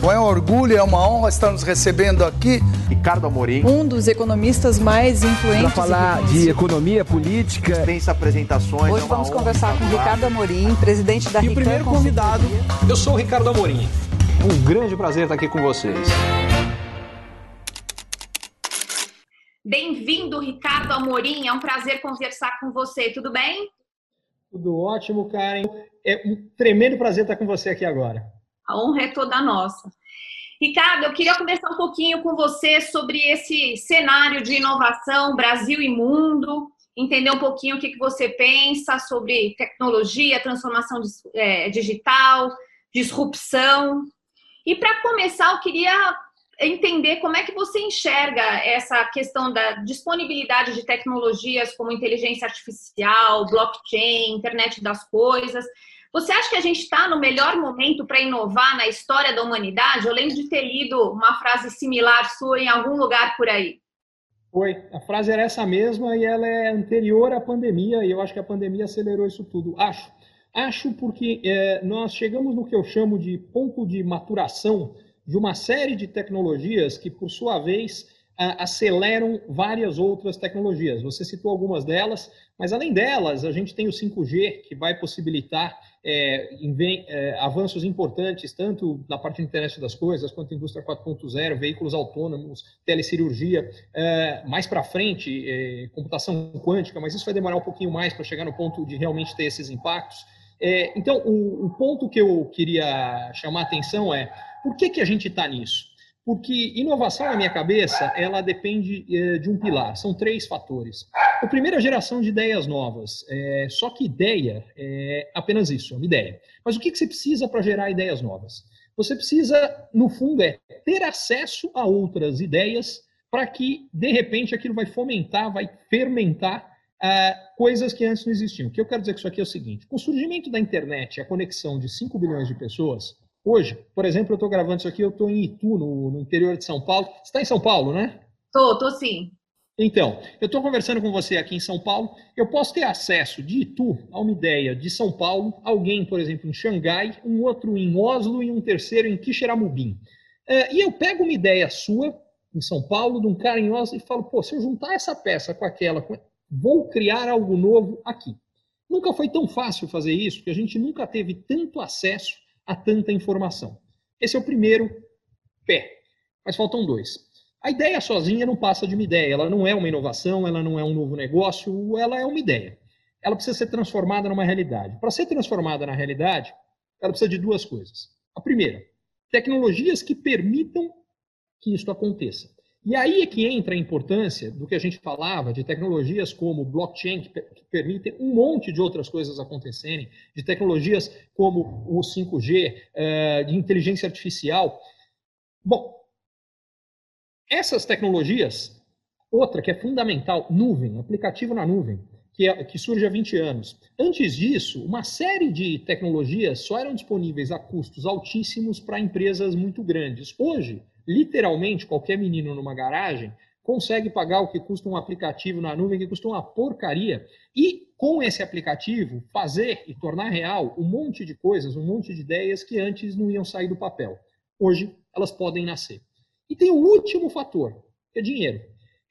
Bom, é um orgulho, é uma honra estar nos recebendo aqui. Ricardo Amorim. Um dos economistas mais influentes. Para falar de economia política. Dispensa apresentações. Hoje é vamos conversar com Ricardo Amorim, presidente da E o primeiro convidado, eu sou o Ricardo Amorim. Um grande prazer estar aqui com vocês. Bem-vindo, Ricardo Amorim. É um prazer conversar com você. Tudo bem? Tudo ótimo, Karen. É um tremendo prazer estar com você aqui agora. A honra é toda nossa. Ricardo, eu queria conversar um pouquinho com você sobre esse cenário de inovação Brasil e mundo, entender um pouquinho o que, você pensa sobre tecnologia, transformação é, digital, disrupção. E para começar, eu queria entender como é que você enxerga essa questão da disponibilidade de tecnologias como inteligência artificial, blockchain, internet das coisas você acha que a gente está no melhor momento para inovar na história da humanidade? Eu lembro de ter lido uma frase similar sua em algum lugar por aí. Foi, a frase era essa mesma e ela é anterior à pandemia, e eu acho que a pandemia acelerou isso tudo. Acho. Acho porque é, nós chegamos no que eu chamo de ponto de maturação de uma série de tecnologias que, por sua vez, aceleram várias outras tecnologias. Você citou algumas delas, mas além delas, a gente tem o 5G, que vai possibilitar é, é, avanços importantes, tanto na parte de internet das coisas, quanto indústria 4.0, veículos autônomos, telecirurgia. É, mais para frente, é, computação quântica, mas isso vai demorar um pouquinho mais para chegar no ponto de realmente ter esses impactos. É, então, o, o, ponto que eu queria chamar a atenção é por que, que a gente está nisso? Porque inovação, na minha cabeça, ela depende é, de um pilar. São três fatores. A geração de ideias novas. É, só que ideia é apenas isso, é uma ideia. Mas o que, que você precisa para gerar ideias novas? Você precisa, no fundo, é ter acesso a outras ideias para que, de repente, aquilo vai fomentar, vai fermentar uh, coisas que antes não existiam. O que eu quero dizer com isso aqui é o seguinte: com o surgimento da internet, a conexão de 5 bilhões de pessoas, Hoje, por exemplo, eu estou gravando isso aqui, eu estou em Itu, no, no, interior de São Paulo. Você está em São Paulo, né? Tô, tô sim. Então, eu estou conversando com você aqui em São Paulo. Eu posso ter acesso de Itu a uma ideia de São Paulo, alguém, por exemplo, em Xangai, um outro em Oslo e um terceiro em Quixeramobim. É, e eu pego uma ideia sua, em São Paulo, de um cara em Oslo, e falo, pô, se eu juntar essa peça com aquela, vou criar algo novo aqui. Nunca foi tão fácil fazer isso, porque a gente nunca teve tanto acesso a tanta informação. Esse é o primeiro pé, mas faltam dois. A ideia sozinha não passa de uma ideia, ela não é uma inovação, ela não é um novo negócio, ela é uma ideia. Ela precisa ser transformada numa realidade. Para ser transformada na realidade, ela precisa de duas coisas. A primeira, tecnologias que permitam que isso aconteça. E aí é que entra a importância do que a gente falava de tecnologias como blockchain, que, permitem um monte de outras coisas acontecerem, de tecnologias como o 5G, uh, eh, de inteligência artificial. Bom, essas tecnologias, outra que é fundamental, nuvem, aplicativo na nuvem, que, é, que surge há 20 anos. Antes disso, uma série de tecnologias só eram disponíveis a custos altíssimos para empresas muito grandes. Hoje, literalmente qualquer menino numa garagem consegue pagar o que custa um aplicativo na nuvem, que custa uma porcaria, e com esse aplicativo fazer e tornar real um monte de coisas, um monte de ideias que antes não iam sair do papel. Hoje elas podem nascer. E tem o último fator, que é dinheiro.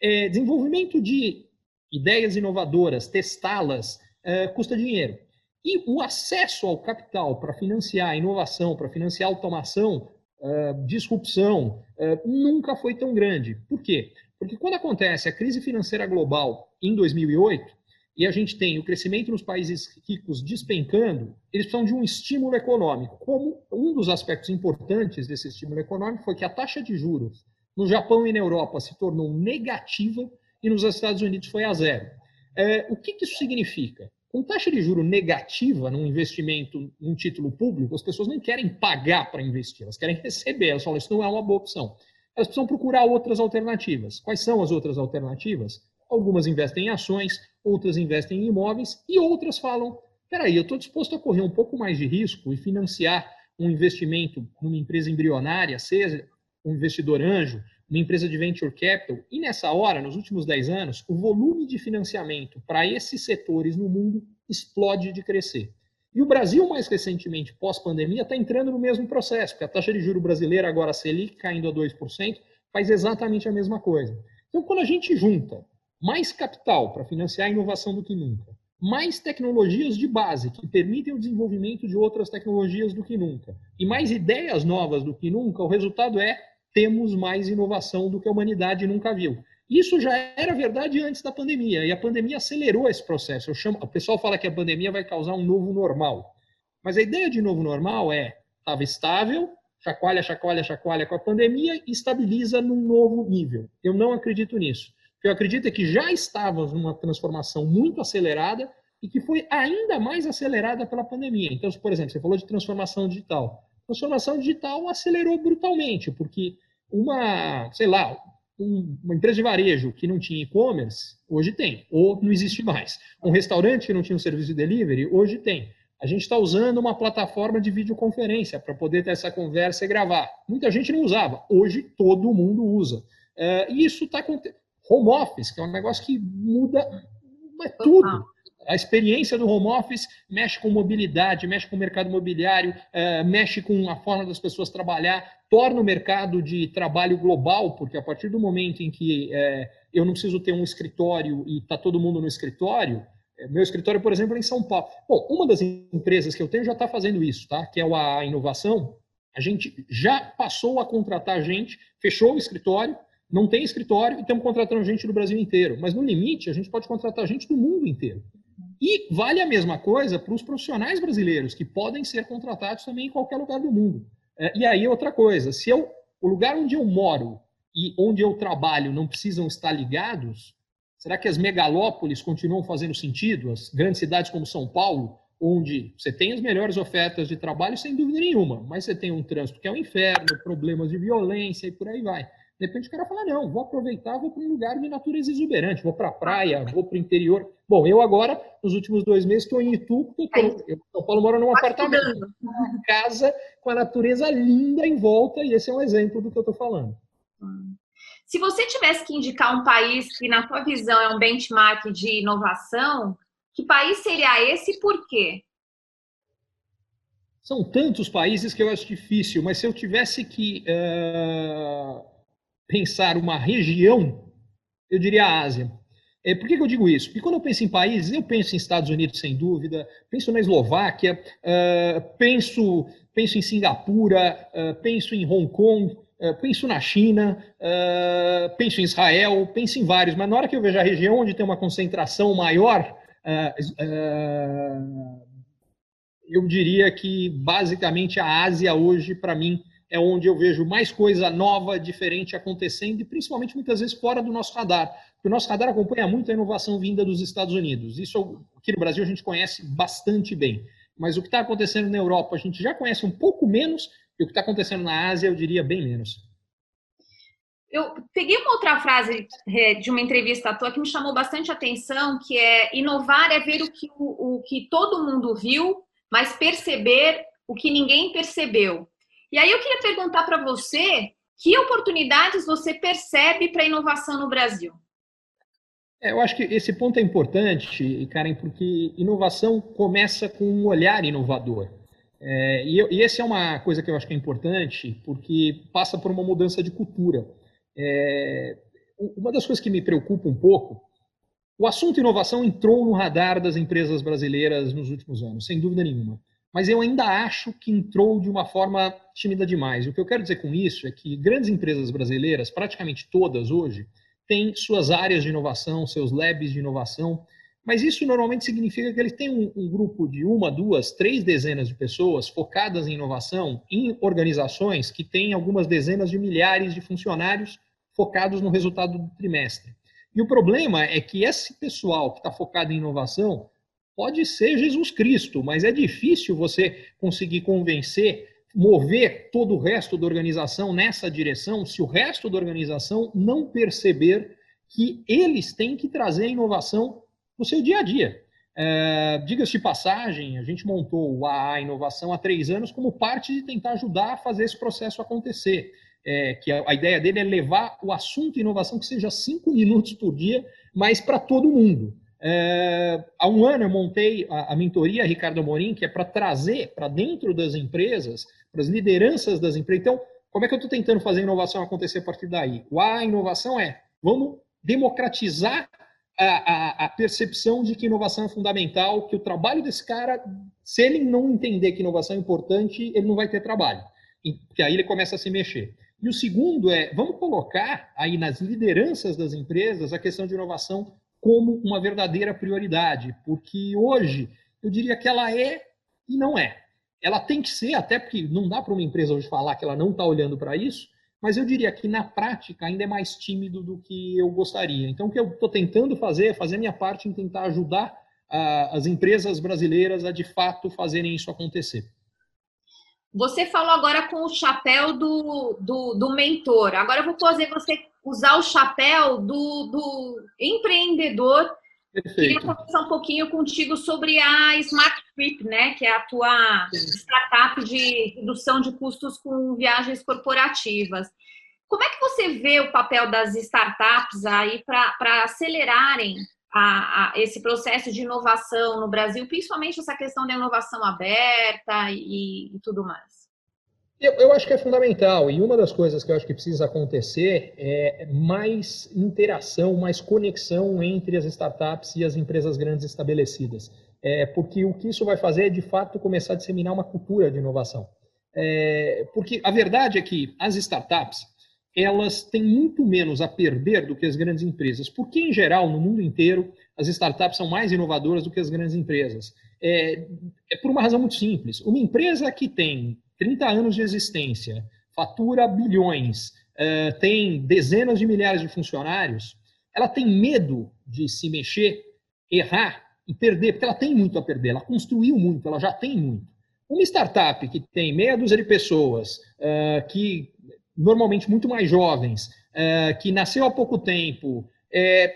É, desenvolvimento de ideias inovadoras, testá-las, é, custa dinheiro. E o acesso ao capital para financiar a inovação, para financiar a automação, uh, disrupção, uh, nunca foi tão grande. Por quê? Porque quando acontece a crise financeira global em 2008, e a gente tem o crescimento nos países ricos despencando, eles precisam de um estímulo econômico. Como um dos aspectos importantes desse estímulo econômico foi que a taxa de juros no Japão e na Europa se tornou negativa e nos Estados Unidos foi a zero. É, o que, que isso significa? Com taxa de juro negativa num investimento num título público, as pessoas não querem pagar para investir, elas querem receber. Elas falam, isso não é uma boa opção. Elas precisam procurar outras alternativas. Quais são as outras alternativas? Algumas investem em ações, outras investem em imóveis e outras falam: peraí, eu estou disposto a correr um pouco mais de risco e financiar um investimento numa empresa embrionária, seja um investidor anjo, uma empresa de venture capital, e nessa hora, nos últimos 10 anos, o volume de financiamento para esses setores no mundo explode de crescer. E o Brasil, mais recentemente, pós-pandemia, está entrando no mesmo processo, porque a taxa de juro brasileira, agora a Selic, caindo a 2%, faz exatamente a mesma coisa. Então, quando a gente junta mais capital para financiar a inovação do que nunca, mais tecnologias de base que permitem o desenvolvimento de outras tecnologias do que nunca, e mais ideias novas do que nunca, o resultado é temos mais inovação do que a humanidade nunca viu. Isso já era verdade antes da pandemia, e a pandemia acelerou esse processo. Eu chamo, o pessoal fala que a pandemia vai causar um novo normal. Mas a ideia de novo normal é, estava estável, chacoalha, chacoalha, chacoalha com a pandemia e estabiliza num novo nível. Eu não acredito nisso. Que eu acredito é que já estávamos numa transformação muito acelerada e que foi ainda mais acelerada pela pandemia. Então, por exemplo, você falou de transformação digital. Transformação digital acelerou brutalmente, porque uma, sei lá, uma empresa de varejo que não tinha e-commerce, hoje tem, ou não existe mais. Um restaurante que não tinha um serviço de delivery, hoje tem. A gente está usando uma plataforma de videoconferência para poder ter essa conversa e gravar. Muita gente não usava, hoje todo mundo usa. Uh, e isso está. Home office, que é um negócio que muda mas tudo. A experiência do home office mexe com mobilidade, mexe com o mercado imobiliário, uh, mexe com a forma das pessoas trabalhar, torna o mercado de trabalho global, porque a partir do momento em que uh, eu não preciso ter um escritório e está todo mundo no escritório, eh, meu escritório, por exemplo, é em São Paulo. Bom, uma das empresas que eu tenho já está fazendo isso, tá? que é a Inovação. A gente já passou a contratar gente, fechou o escritório, não tem escritório e estamos contratando gente do Brasil inteiro. Mas no limite, a gente pode contratar gente do mundo inteiro. E vale a mesma coisa para os profissionais brasileiros, que podem ser contratados também em qualquer lugar do mundo. É, e aí, outra coisa, se eu, o lugar onde eu moro e onde eu trabalho não precisam estar ligados, será que as megalópolis continuam fazendo sentido? As grandes cidades como São Paulo, onde você tem as melhores ofertas de trabalho, sem dúvida nenhuma, mas você tem um trânsito que é um inferno, problemas de violência e por aí vai. De repente o cara fala, não, vou aproveitar, vou para um lugar de natureza exuberante, vou para a praia, vou para o interior. Bom, eu agora, nos últimos dois meses, estou em Itu, eu tô, eu, São Paulo mora num apartamento, uma casa com a natureza linda em volta, e esse é um exemplo do que eu estou falando. Se você tivesse que indicar um país que, na sua visão, é um benchmark de inovação, que país seria esse e por quê? São tantos países que eu acho difícil, mas se eu tivesse que uh pensar uma região, eu diria a Ásia. É, por que, que, eu digo isso? Porque quando eu penso em países, eu penso em Estados Unidos, sem dúvida, penso na Eslováquia, uh, penso, penso em Singapura, uh, penso em Hong Kong, uh, penso na China, penso em Israel, penso em vários, mas na hora que eu vejo a região onde tem uma concentração maior, eu diria que basicamente a Ásia hoje, para mim, é onde eu vejo mais coisa nova, diferente acontecendo, e principalmente muitas vezes fora do nosso radar. Porque o nosso radar acompanha muito a inovação vinda dos Estados Unidos. Isso aqui no Brasil a gente conhece bastante bem. Mas o que está acontecendo na Europa a gente já conhece um pouco menos, e o que está acontecendo na Ásia eu diria bem menos. Eu peguei uma outra frase é, de uma entrevista à toa que me chamou bastante atenção, que é inovar é ver o que, o, o que todo mundo viu, mas perceber o que ninguém percebeu. E aí eu queria perguntar para você que oportunidades você percebe para inovação no Brasil? É, eu acho que esse ponto é importante, Karen, porque inovação começa com um olhar inovador. É, e, e essa é uma coisa que eu acho que é importante, porque passa por uma mudança de cultura. É, uma das coisas que me preocupa um pouco, o assunto inovação entrou no radar das empresas brasileiras nos últimos anos, sem dúvida nenhuma mas eu ainda acho que entrou de uma forma tímida demais. O que eu quero dizer com isso é que grandes empresas brasileiras, praticamente todas hoje, têm suas áreas de inovação, seus labs de inovação, mas isso normalmente significa que eles têm um, um grupo de uma, duas, três dezenas de pessoas focadas em inovação em organizações que têm algumas dezenas de milhares de funcionários focados no resultado do trimestre. E o problema é que esse pessoal que está focado em inovação pode ser Jesus Cristo, mas é difícil você conseguir convencer, mover todo o resto da organização nessa direção, se o resto da organização não perceber que eles têm que trazer inovação no seu dia a dia. É, Diga-se de passagem, a gente montou a inovação há três anos como parte de tentar ajudar a fazer esse processo acontecer. É, que a, a, ideia dele é levar o assunto inovação que seja cinco minutos por dia, mas para todo mundo. É, há um ano eu montei a, a mentoria Ricardo Amorim, que é para trazer para dentro das empresas, para as lideranças das empresas. Então, como é que eu estou tentando fazer a inovação acontecer a partir daí? A inovação é, vamos democratizar a, a, a, percepção de que inovação é fundamental, que o trabalho desse cara, se ele não entender que inovação é importante, ele não vai ter trabalho. Porque aí ele começa a se mexer. E o segundo é, vamos colocar aí nas lideranças das empresas a questão de inovação como uma verdadeira prioridade, porque hoje eu diria que ela é e não é. Ela tem que ser, até porque não dá para uma empresa hoje falar que ela não está olhando para isso, mas eu diria que na prática ainda é mais tímido do que eu gostaria. Então, o que eu estou tentando fazer é fazer minha parte em tentar ajudar uh, as empresas brasileiras a de fato fazerem isso acontecer. Você falou agora com o chapéu do, do, do mentor. Agora eu vou fazer você usar o chapéu do, do empreendedor. Perfeito. Queria conversar um pouquinho contigo sobre a Smart Trip, né? Que é a tua Sim. startup de redução de custos com viagens corporativas. Como é que você vê o papel das startups aí para acelerarem a, a, esse processo de inovação no Brasil, principalmente essa questão da inovação aberta e, e tudo mais? Eu, eu, acho que é fundamental, e uma das coisas que eu acho que precisa acontecer é mais interação, mais conexão entre as startups e as empresas grandes estabelecidas. É, porque o que isso vai fazer é, de fato, começar a disseminar uma cultura de inovação. É, porque a verdade é que as startups, elas têm muito menos a perder do que as grandes empresas, porque, em geral, no mundo inteiro, as startups são mais inovadoras do que as grandes empresas. É, é por uma razão muito simples. Uma empresa que tem 30 anos de existência, fatura bilhões, tem dezenas de milhares de funcionários, ela tem medo de se mexer, errar e perder, porque ela tem muito a perder, ela construiu muito, ela já tem muito. Uma startup que tem meia dúzia de pessoas, que normalmente muito mais jovens, uh, que nasceu há pouco tempo, é,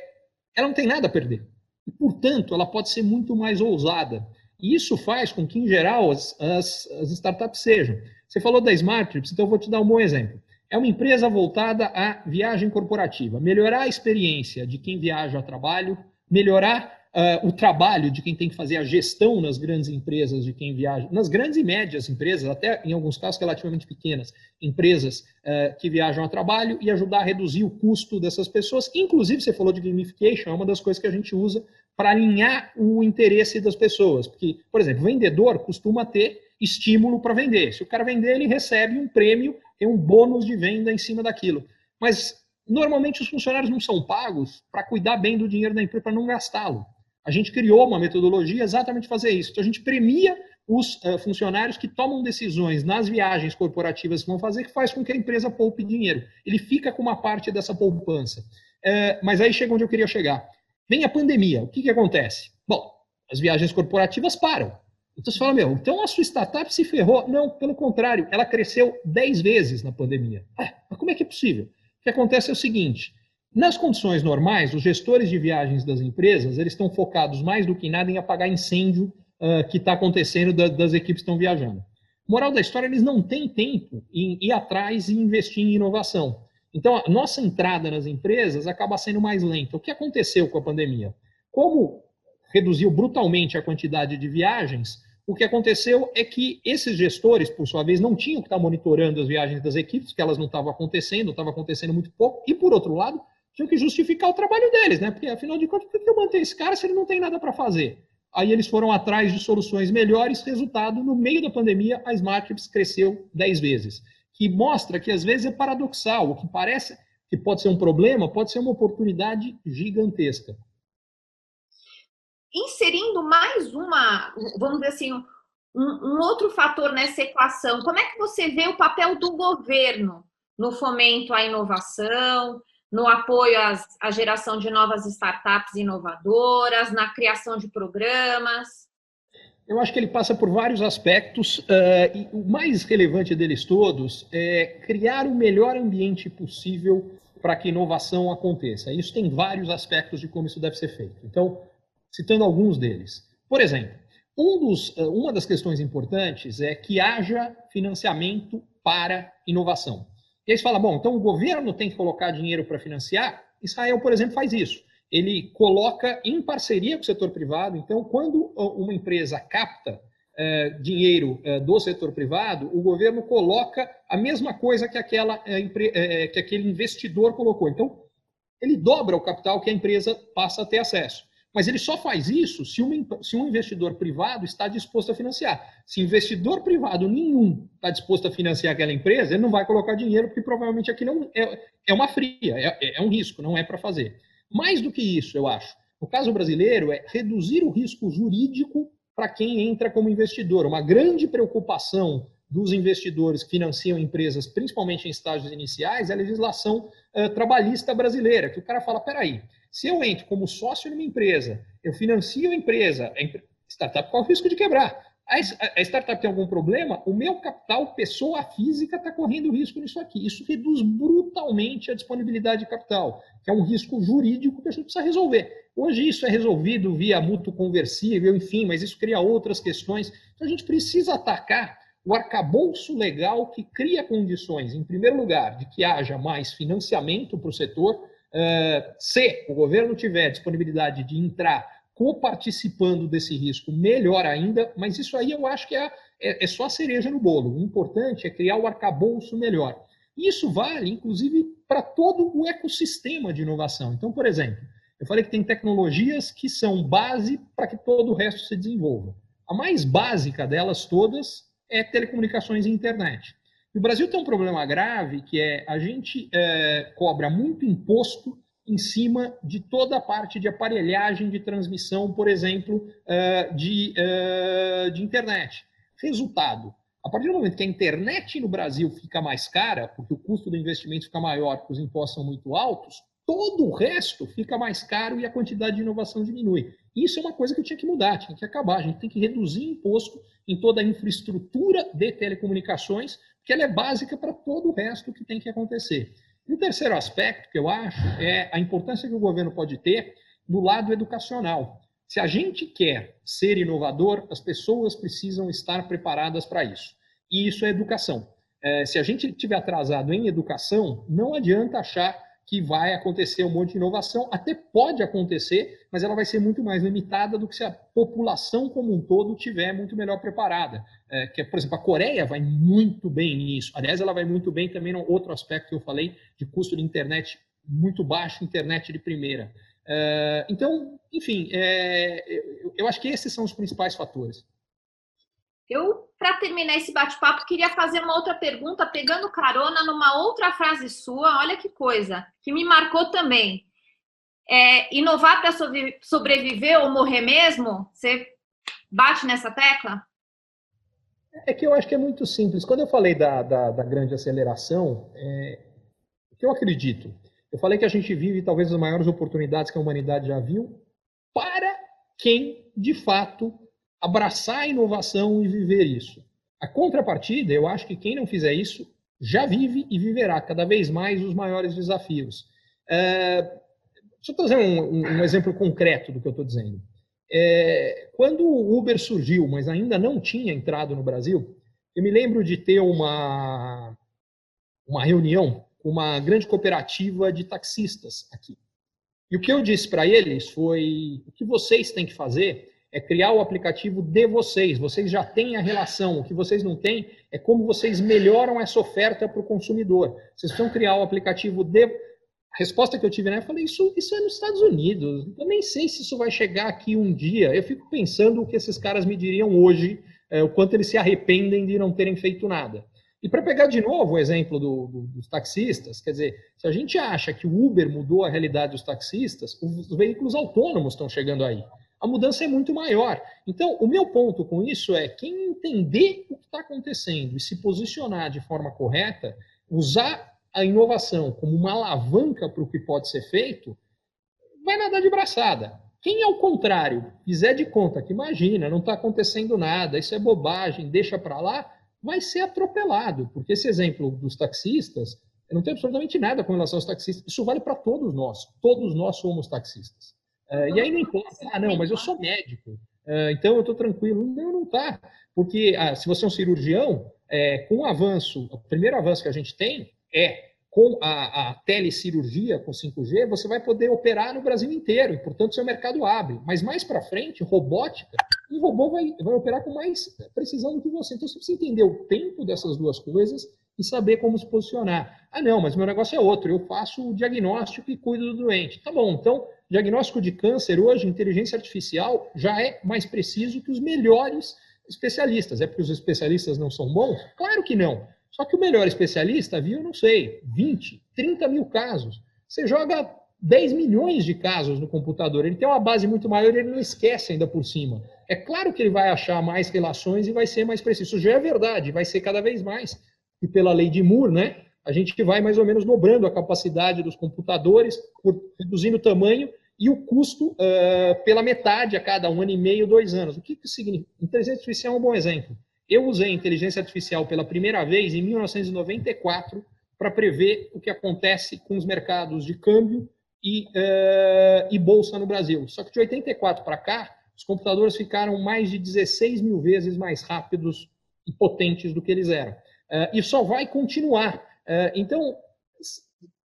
ela não tem nada a perder. E, portanto, ela pode ser muito mais ousada. E isso faz com que, em geral, as, as, as startups sejam. Você falou da Smart Trips, então eu vou te dar um bom exemplo. É uma empresa voltada à viagem corporativa. Melhorar a experiência de quem viaja a trabalho, melhorar uh, o trabalho de quem tem que fazer a gestão nas grandes empresas, de quem viaja, nas grandes e médias empresas, até em alguns casos relativamente pequenas, empresas uh, que viajam a trabalho e ajudar a reduzir o custo dessas pessoas. Inclusive, você falou de gamification, é uma das coisas que a gente usa para alinhar o interesse das pessoas. Porque, por exemplo, vendedor costuma ter estímulo para vender. Se o cara vender, ele recebe um prêmio, tem um bônus de venda em cima daquilo. Mas normalmente os funcionários não são pagos para cuidar bem do dinheiro da empresa, para não gastá-lo. A gente criou uma metodologia exatamente fazer isso. Então a gente premia os uh, funcionários que tomam decisões nas viagens corporativas que vão fazer, que faz com que a empresa poupe dinheiro. Ele fica com uma parte dessa poupança. Uh, mas aí chega onde eu queria chegar. Vem a pandemia, o que, que acontece? Bom, as viagens corporativas param. Então você fala, meu, então a sua startup se ferrou. Não, pelo contrário, ela cresceu 10 vezes na pandemia. Ah, mas como é que é possível? O que acontece é o seguinte, nas condições normais, os gestores de viagens das empresas, eles estão focados mais do que nada em apagar incêndio uh, que está acontecendo da, das equipes que estão viajando. Moral da história, eles não têm tempo em ir atrás e investir em inovação. Então, a nossa entrada nas empresas acaba sendo mais lenta. O que aconteceu com a pandemia? Como reduziu brutalmente a quantidade de viagens, o que aconteceu é que esses gestores, por sua vez, não tinham que estar monitorando as viagens das equipes, porque elas não estavam acontecendo, estavam acontecendo muito pouco, e por outro lado, tinham que justificar o trabalho deles, né? Porque, afinal de contas, por que eu mantenho esse cara se ele não tem nada para fazer? Aí eles foram atrás de soluções melhores, resultado, no meio da pandemia, a Smartchips cresceu 10 vezes. Que mostra que, às vezes, é paradoxal. O que parece que pode ser um problema, pode ser uma oportunidade gigantesca. Inserindo mais uma, vamos dizer assim, um, um outro fator nessa equação, como é que você vê o papel do governo no fomento à inovação, no apoio às, à geração de novas startups inovadoras, na criação de programas? Eu acho que ele passa por vários aspectos, uh, e o mais relevante deles todos é criar o melhor ambiente possível para que inovação aconteça. Isso tem vários aspectos de como isso deve ser feito. Então, citando alguns deles. Por exemplo, um dos, uh, uma das questões importantes é que haja financiamento para inovação. E aí você fala, bom, então o governo tem que colocar dinheiro para financiar? Israel, por exemplo, faz isso. ele coloca em parceria com o setor privado. Então, quando uma empresa capta é, dinheiro é, do setor privado, o governo coloca a mesma coisa que, aquela, é, que aquele investidor colocou. Então, ele dobra o capital que a empresa passa a ter acesso. Mas ele só faz isso se, se um investidor privado está disposto a financiar. Se investidor privado nenhum está disposto a financiar aquela empresa, ele não vai colocar dinheiro, porque provavelmente aquilo é, é uma fria, é, é um risco, não é para fazer. Mais do que isso, eu acho. No caso brasileiro, é reduzir o risco jurídico para quem entra como investidor. Uma grande preocupação dos investidores que financiam empresas, principalmente em estágios iniciais, é a legislação uh, trabalhista brasileira, que o cara fala, peraí, se eu entro como sócio numa empresa, eu financio a empresa, a startup corre o risco de quebrar a startup tem algum problema, o meu capital, pessoa física, está correndo risco nisso aqui. Isso reduz brutalmente a disponibilidade de capital, que é um risco jurídico que a gente precisa resolver. Hoje isso é resolvido via mútuo conversível, enfim, mas isso cria outras questões. Então a gente precisa atacar o arcabouço legal que cria condições, em primeiro lugar, de que haja mais financiamento para o setor. Uh, se o governo tiver disponibilidade de entrar coparticipando desse risco, melhor ainda, mas isso aí eu acho que é, é, é, só a cereja no bolo. O importante é criar o arcabouço melhor. Isso vale, inclusive, para todo o ecossistema de inovação. Então, por exemplo, eu falei que tem tecnologias que são base para que todo o resto se desenvolva. A mais básica delas todas é telecomunicações e internet. O Brasil tem um problema grave que é a gente é, cobra muito imposto em cima de toda a parte de aparelhagem de transmissão, por exemplo, eh, de, eh, de internet. Resultado: a partir do momento que a internet no Brasil fica mais cara, porque o custo do investimento fica maior, porque os impostos são muito altos, todo o resto fica mais caro e a quantidade de inovação diminui. Isso é uma coisa que tinha que mudar, tinha que acabar. A gente tem que reduzir imposto em toda a infraestrutura de telecomunicações, que ela é básica para todo o resto que tem que acontecer. E o terceiro aspecto que eu acho é a importância que o governo pode ter no lado educacional. Se a gente quer ser inovador, as pessoas precisam estar preparadas para isso. E isso é educação. É, se a gente estiver atrasado em educação, não adianta achar que vai acontecer um monte de inovação. Até pode acontecer, mas ela vai ser muito mais limitada do que se a população como um todo tiver muito melhor preparada. É, que, por exemplo, a Coreia vai muito bem nisso. Aliás, ela vai muito bem também no outro aspecto que eu falei, de custo de internet muito baixo, internet de primeira. É, então, enfim, é, eu acho que esses são os principais fatores. Eu, para terminar esse bate-papo, queria fazer uma outra pergunta, pegando carona numa outra frase sua. Olha que coisa, que me marcou também. É, inovar para sobreviver ou morrer mesmo? Você bate nessa tecla? É que eu acho que é muito simples. Quando eu falei da, da, da grande aceleração, é, eu acredito? Eu falei que a gente vive talvez as maiores oportunidades que a humanidade já viu para quem, de fato, abraçar a inovação e viver isso. A contrapartida, eu acho que quem não fizer isso já vive e viverá cada vez mais os maiores desafios. É, deixa eu trazer um, um, exemplo concreto do que eu estou dizendo. É, quando o Uber surgiu, mas ainda não tinha entrado no Brasil, eu me lembro de ter uma, uma reunião com uma grande cooperativa de taxistas aqui. E o que eu disse para eles foi: o que vocês têm que fazer é criar o aplicativo de vocês. Vocês já têm a relação. O que vocês não têm é como vocês melhoram essa oferta para o consumidor. Vocês precisam criar o aplicativo de. A resposta que eu tive, né? Eu falei, isso, isso é nos Estados Unidos. Eu nem sei se isso vai chegar aqui um dia. Eu fico pensando o que esses caras me diriam hoje, é, o quanto eles se arrependem de não terem feito nada. E para pegar de novo o exemplo do, do, dos taxistas, quer dizer, se a gente acha que o Uber mudou a realidade dos taxistas, os veículos autônomos estão chegando aí a mudança é muito maior. Então, o meu ponto com isso é quem entender o que está acontecendo e se posicionar de forma correta, usar a inovação como uma alavanca para o que pode ser feito, vai nadar de braçada. Quem, ao contrário, fizer de conta que imagina, não está acontecendo nada, isso é bobagem, deixa para lá, vai ser atropelado. Porque esse exemplo dos taxistas, eu não tenho absolutamente nada com relação aos taxistas. Isso vale para todos nós. Todos nós somos taxistas. Uh, e aí não importa, ah, não, mas eu sou médico, uh, então eu estou tranquilo. Não, não está. Porque ah, se você é um cirurgião, é, com o avanço, o primeiro avanço que a gente tem é com a, a telecirurgia com 5G, você vai poder operar no Brasil inteiro, e, portanto, seu mercado abre. Mas mais para frente, robótica, um robô vai, vai operar com mais precisão do que você. Então, você precisa entender o tempo dessas duas coisas e saber como se posicionar. Ah, não, mas meu negócio é outro. Eu faço o diagnóstico e cuido do doente. Tá bom, então, diagnóstico de câncer hoje, inteligência artificial já é mais preciso que os melhores especialistas. É porque os especialistas não são bons? Claro que não. Só que o melhor especialista viu, não sei, 20, 30 mil casos. Você joga 10 milhões de casos no computador, ele tem uma base muito maior e ele não esquece ainda por cima. É claro que ele vai achar mais relações e vai ser mais preciso. Isso já é verdade, vai ser cada vez mais. E pela lei de Moore, né, a gente vai mais ou menos dobrando a capacidade dos computadores, reduzindo o tamanho e o custo uh, pela metade a cada um ano e meio, dois anos. O que, que significa? Inteligência artificial é um bom exemplo. Eu usei inteligência artificial pela primeira vez em 1994 para prever o que acontece com os mercados de câmbio e, uh, e bolsa no Brasil. Só que de 84 para cá, os computadores ficaram mais de 16 mil vezes mais rápidos e potentes do que eles eram. Uh, e só vai continuar. Uh, então,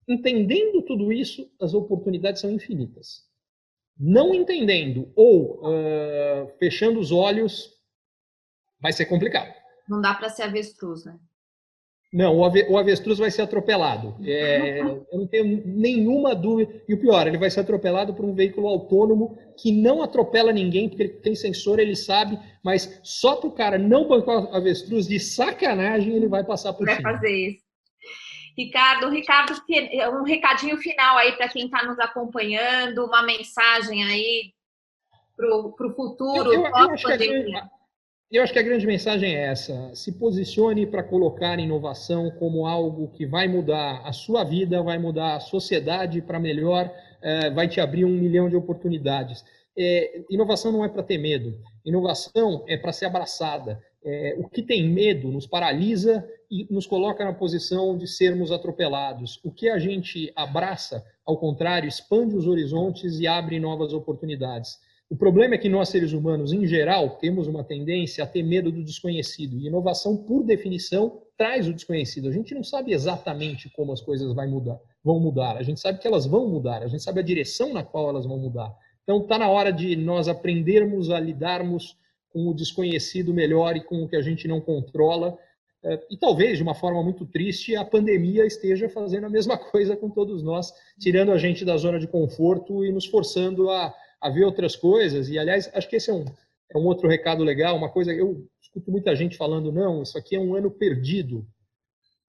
entendendo tudo isso, as oportunidades são infinitas. Não entendendo ou fechando os olhos, vai ser complicado. Não dá para ser avestruz, né? Não, o, ave, o avestruz vai ser atropelado. É, eu não tenho nenhuma dúvida. E o pior, ele vai ser atropelado por um veículo autônomo que não atropela ninguém, porque ele tem sensor, ele sabe, mas só para o cara não bancar o avestruz de sacanagem, ele vai passar por cima. Vai fazer isso. Ricardo, Ricardo, um recadinho final aí para quem está nos acompanhando, uma mensagem aí para o futuro, pós-pandemia eu acho que a grande mensagem é essa: se posicione para colocar inovação como algo que vai mudar a sua vida, vai mudar a sociedade para melhor, é, vai te abrir um milhão de oportunidades. É, inovação não é para ter medo, inovação é para ser abraçada. É, o que tem medo nos paralisa e nos coloca na posição de sermos atropelados. O que a gente abraça, ao contrário, expande os horizontes e abre novas oportunidades. O problema é que nós, seres humanos, em geral, temos uma tendência a ter medo do desconhecido. E inovação, por definição, traz o desconhecido. A gente não sabe exatamente como as coisas vai mudar, vão mudar. A gente sabe que elas vão mudar. A gente sabe a direção na qual elas vão mudar. Então, está na hora de nós aprendermos a lidarmos com o desconhecido melhor e com o que a gente não controla. É, e talvez, de uma forma muito triste, a pandemia esteja fazendo a mesma coisa com todos nós, tirando a gente da zona de conforto e nos forçando a a ver outras coisas. E, aliás, acho que esse é um, é um outro recado legal. Uma coisa, eu escuto muita gente falando, não, isso aqui é um ano perdido.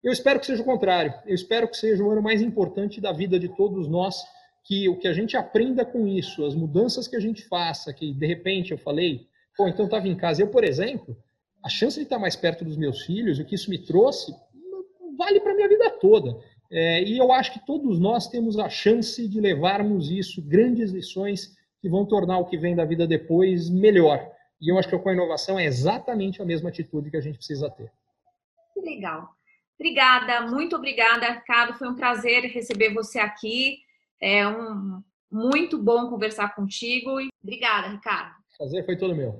Eu espero que seja o contrário. Eu espero que seja o ano mais importante da vida de todos nós, que o que a gente aprenda com isso, as mudanças que a gente faça, que de repente eu falei, pô, então estava em casa. Eu, por exemplo, a chance de estar mais perto dos meus filhos, o que isso me trouxe, vale para minha vida toda. É, e eu acho que todos nós temos a chance de levarmos isso, grandes lições que vão tornar o que vem da vida depois melhor. E eu acho que com a inovação é exatamente a mesma atitude que a gente precisa ter. Que legal. Obrigada, muito obrigada, Ricardo. Foi um prazer receber você aqui. É um muito bom conversar contigo. Obrigada, Ricardo. Prazer foi todo meu.